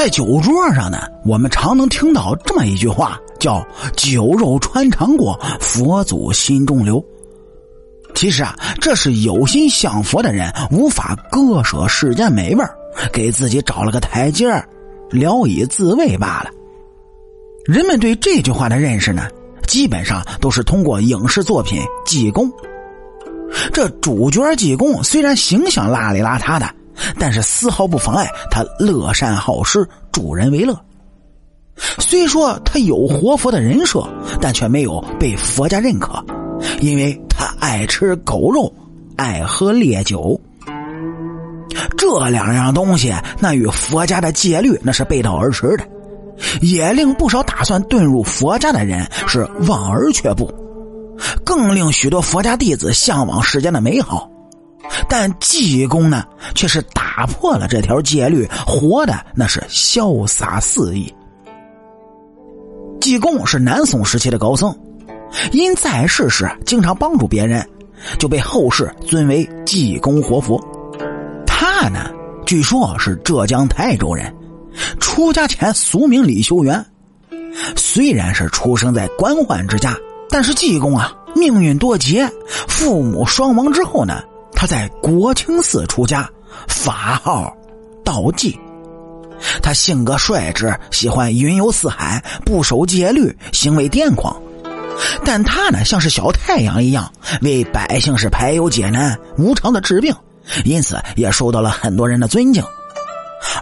在酒桌上呢，我们常能听到这么一句话，叫“酒肉穿肠过，佛祖心中留”。其实啊，这是有心向佛的人无法割舍世间美味，给自己找了个台阶儿聊以自慰罢了。人们对这句话的认识呢，基本上都是通过影视作品《济公》。这主角济公虽然形象邋里邋遢的，但是丝毫不妨碍他乐善好施、助人为乐。虽说他有活佛的人设，但却没有被佛家认可，因为他爱吃狗肉，爱喝烈酒。这两样东西，那与佛家的戒律那是背道而驰的，也令不少打算遁入佛家的人是望而却步。更令许多佛家弟子向往世间的美好，但济公呢，却是打打破了这条戒律，活的那是潇洒肆意。济公是南宋时期的高僧，因在世时经常帮助别人，就被后世尊为济公活佛。他呢，据说是浙江台州人，出家前俗名李修缘，虽然是出生在官宦之家。但是济公啊，命运多劫，父母双亡之后呢，他在国清寺出家，法号道济。他性格率直，喜欢云游四海，不守戒律，行为癫狂。但他呢，像是小太阳一样，为百姓是排忧解难，无偿的治病，因此也受到了很多人的尊敬。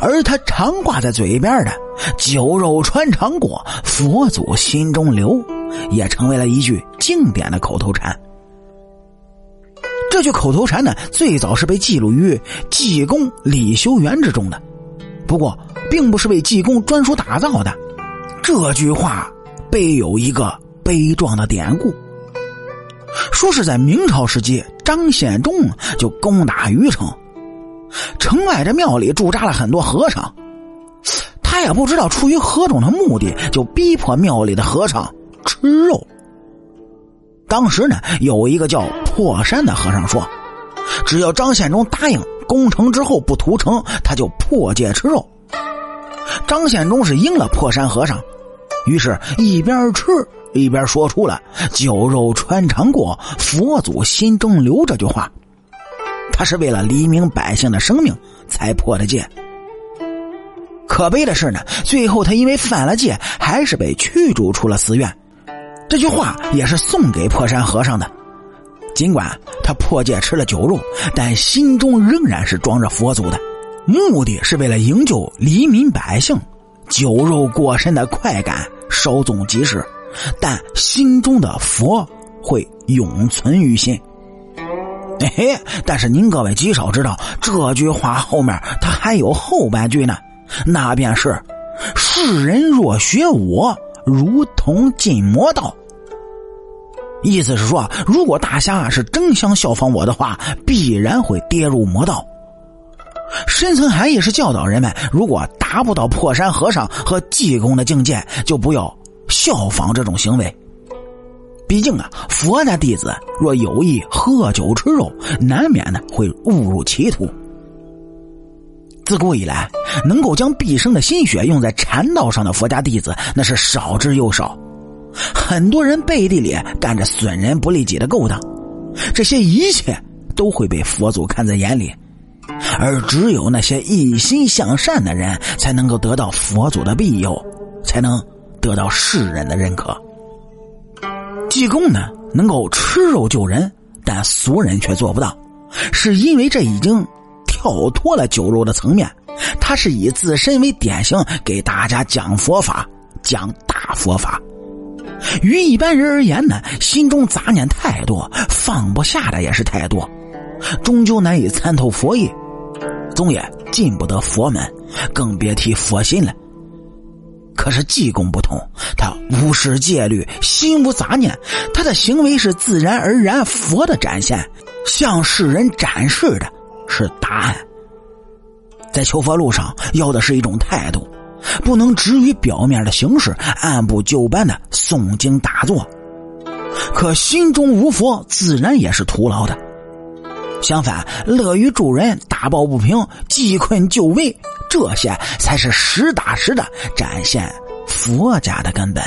而他常挂在嘴边的“酒肉穿肠过，佛祖心中留”。也成为了一句经典的口头禅。这句口头禅呢，最早是被记录于济公李修缘之中的，不过并不是为济公专属打造的。这句话背有一个悲壮的典故，说是在明朝时期，张献忠就攻打虞城，城外的庙里驻扎了很多和尚，他也不知道出于何种的目的，就逼迫庙里的和尚。吃肉。当时呢，有一个叫破山的和尚说：“只要张献忠答应攻城之后不屠城，他就破戒吃肉。”张献忠是应了破山和尚，于是一边吃一边说出了“酒肉穿肠过，佛祖心中留”这句话。他是为了黎明百姓的生命才破的戒。可悲的是呢，最后他因为犯了戒，还是被驱逐出了寺院。这句话也是送给破山和尚的。尽管他破戒吃了酒肉，但心中仍然是装着佛祖的，目的是为了营救黎民百姓。酒肉过身的快感稍纵即逝，但心中的佛会永存于心。嘿嘿，但是您各位极少知道，这句话后面他还有后半句呢，那便是：世人若学我。如同进魔道，意思是说，如果大侠是真想效仿我的话，必然会跌入魔道。深层含义是教导人们，如果达不到破山和尚和济公的境界，就不要效仿这种行为。毕竟啊，佛家弟子若有意喝酒吃肉，难免呢会误入歧途。自古以来，能够将毕生的心血用在禅道上的佛家弟子，那是少之又少。很多人背地里干着损人不利己的勾当，这些一切都会被佛祖看在眼里。而只有那些一心向善的人，才能够得到佛祖的庇佑，才能得到世人的认可。济公呢，能够吃肉救人，但俗人却做不到，是因为这已经。跳脱了酒肉的层面，他是以自身为典型给大家讲佛法，讲大佛法。于一般人而言呢，心中杂念太多，放不下的也是太多，终究难以参透佛意，总也进不得佛门，更别提佛心了。可是济公不同，他无视戒律，心无杂念，他的行为是自然而然佛的展现，向世人展示的。是答案。在求佛路上，要的是一种态度，不能止于表面的形式，按部就班的诵经打坐。可心中无佛，自然也是徒劳的。相反，乐于助人，打抱不平，济困救危，这些才是实打实的展现佛家的根本。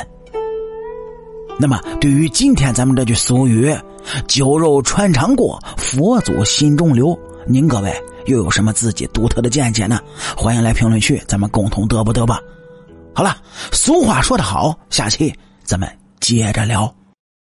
那么，对于今天咱们这句俗语“酒肉穿肠过，佛祖心中留”，您各位又有什么自己独特的见解呢？欢迎来评论区，咱们共同嘚啵嘚吧。好了，俗话说得好，下期咱们接着聊。